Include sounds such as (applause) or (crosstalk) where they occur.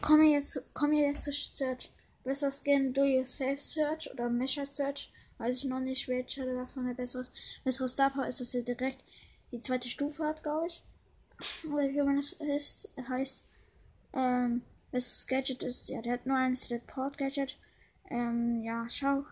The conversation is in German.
Komm jetzt, komm jetzt zu Search. Besser Skin Do You Safe Search oder Measure Search. Weiß ich noch nicht, welcher davon der bessere ist. Bessere Star Power ist, dass ihr direkt die zweite Stufe hat, glaube ich. (laughs) Oder wie man das ist, heißt. Ähm, besseres Gadget ist, ja, der hat nur ein Teleport Gadget. Ähm, ja, schau.